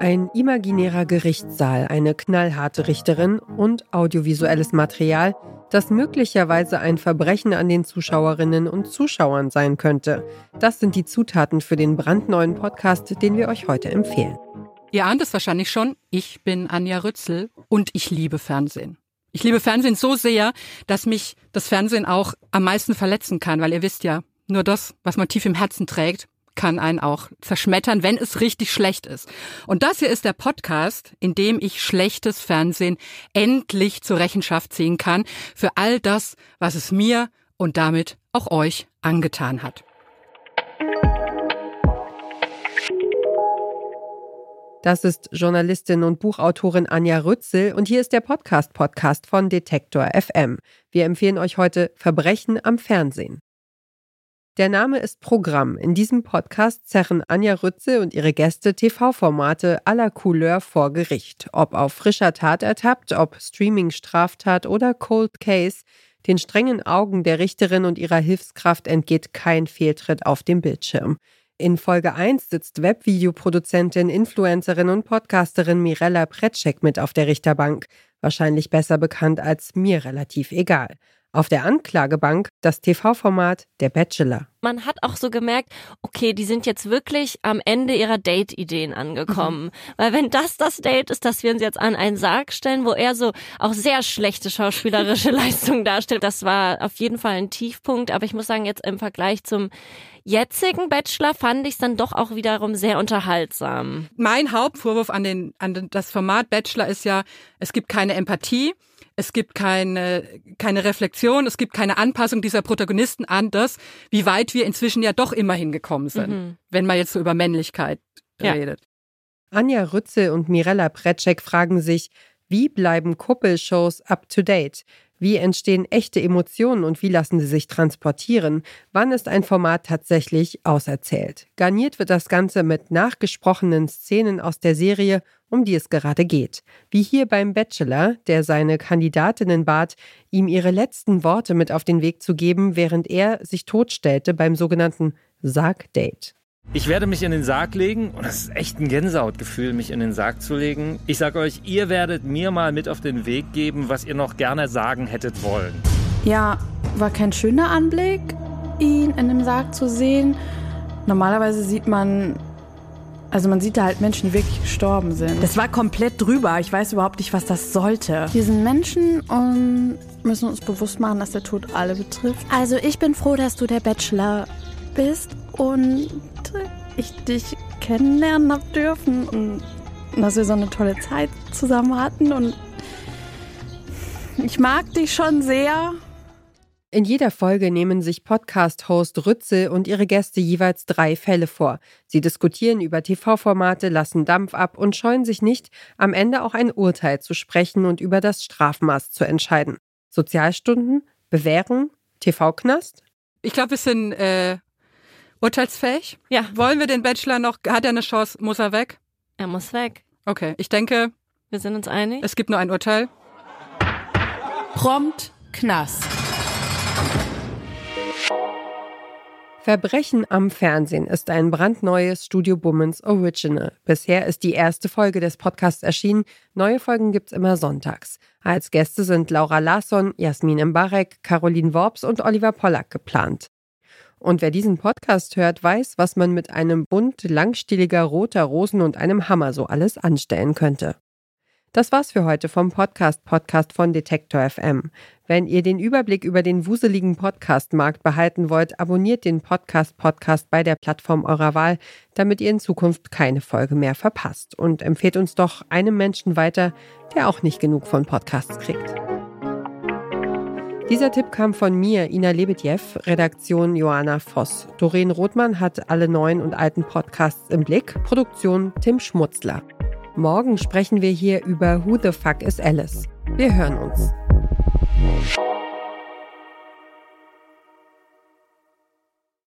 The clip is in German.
Ein imaginärer Gerichtssaal, eine knallharte Richterin und audiovisuelles Material, das möglicherweise ein Verbrechen an den Zuschauerinnen und Zuschauern sein könnte. Das sind die Zutaten für den brandneuen Podcast, den wir euch heute empfehlen. Ihr ahnt es wahrscheinlich schon, ich bin Anja Rützel und ich liebe Fernsehen. Ich liebe Fernsehen so sehr, dass mich das Fernsehen auch am meisten verletzen kann, weil ihr wisst ja, nur das, was man tief im Herzen trägt, kann einen auch zerschmettern, wenn es richtig schlecht ist. Und das hier ist der Podcast, in dem ich schlechtes Fernsehen endlich zur Rechenschaft ziehen kann für all das, was es mir und damit auch euch angetan hat. Das ist Journalistin und Buchautorin Anja Rützel und hier ist der Podcast-Podcast von Detektor FM. Wir empfehlen euch heute Verbrechen am Fernsehen. Der Name ist Programm. In diesem Podcast zerren Anja Rütze und ihre Gäste TV-Formate aller Couleur vor Gericht. Ob auf frischer Tat ertappt, ob Streaming-Straftat oder Cold Case. Den strengen Augen der Richterin und ihrer Hilfskraft entgeht kein Fehltritt auf dem Bildschirm. In Folge 1 sitzt Webvideoproduzentin, Influencerin und Podcasterin Mirella Pretschek mit auf der Richterbank. Wahrscheinlich besser bekannt als mir relativ egal. Auf der Anklagebank das TV-Format Der Bachelor. Man hat auch so gemerkt, okay, die sind jetzt wirklich am Ende ihrer Date-Ideen angekommen. Mhm. Weil wenn das das Date ist, dass wir uns jetzt an einen Sarg stellen, wo er so auch sehr schlechte schauspielerische Leistungen darstellt, das war auf jeden Fall ein Tiefpunkt. Aber ich muss sagen, jetzt im Vergleich zum jetzigen Bachelor fand ich es dann doch auch wiederum sehr unterhaltsam. Mein Hauptvorwurf an, den, an das Format Bachelor ist ja, es gibt keine Empathie es gibt keine, keine Reflexion, es gibt keine Anpassung dieser Protagonisten an das, wie weit wir inzwischen ja doch immerhin gekommen sind, mhm. wenn man jetzt so über Männlichkeit ja. redet. Anja Rütze und Mirella Pretschek fragen sich, wie bleiben Kuppelshows up to date? Wie entstehen echte Emotionen und wie lassen sie sich transportieren? Wann ist ein Format tatsächlich auserzählt? Garniert wird das Ganze mit nachgesprochenen Szenen aus der Serie, um die es gerade geht. Wie hier beim Bachelor, der seine Kandidatinnen bat, ihm ihre letzten Worte mit auf den Weg zu geben, während er sich totstellte beim sogenannten Sargdate. Ich werde mich in den Sarg legen und das ist echt ein Gänsehautgefühl, mich in den Sarg zu legen. Ich sage euch, ihr werdet mir mal mit auf den Weg geben, was ihr noch gerne sagen hättet wollen. Ja, war kein schöner Anblick, ihn in dem Sarg zu sehen. Normalerweise sieht man, also man sieht da halt Menschen, die wirklich gestorben sind. Das war komplett drüber. Ich weiß überhaupt nicht, was das sollte. Wir sind Menschen und müssen uns bewusst machen, dass der Tod alle betrifft. Also ich bin froh, dass du der Bachelor bist und ich dich kennenlernen habe dürfen und dass wir so eine tolle Zeit zusammen hatten und ich mag dich schon sehr. In jeder Folge nehmen sich Podcast-Host Rütze und ihre Gäste jeweils drei Fälle vor. Sie diskutieren über TV-Formate, lassen Dampf ab und scheuen sich nicht, am Ende auch ein Urteil zu sprechen und über das Strafmaß zu entscheiden. Sozialstunden, Bewährung, TV-Knast? Ich glaube, wir sind äh, Urteilsfähig? Ja. Wollen wir den Bachelor noch, hat er eine Chance, muss er weg? Er muss weg. Okay, ich denke. Wir sind uns einig. Es gibt nur ein Urteil. Prompt Knast. Verbrechen am Fernsehen ist ein brandneues Studio Bummens Original. Bisher ist die erste Folge des Podcasts erschienen. Neue Folgen gibt's immer sonntags. Als Gäste sind Laura Larsson, Jasmin Mbarek, Caroline Worps und Oliver Pollack geplant. Und wer diesen Podcast hört, weiß, was man mit einem Bund langstieliger roter Rosen und einem Hammer so alles anstellen könnte. Das war's für heute vom Podcast Podcast von Detektor FM. Wenn ihr den Überblick über den wuseligen Podcast-Markt behalten wollt, abonniert den Podcast Podcast bei der Plattform eurer Wahl, damit ihr in Zukunft keine Folge mehr verpasst und empfehlt uns doch einem Menschen weiter, der auch nicht genug von Podcasts kriegt. Dieser Tipp kam von mir, Ina Lebedjew, Redaktion Joanna Voss. Doreen Rothmann hat alle neuen und alten Podcasts im Blick, Produktion Tim Schmutzler. Morgen sprechen wir hier über Who the Fuck is Alice. Wir hören uns.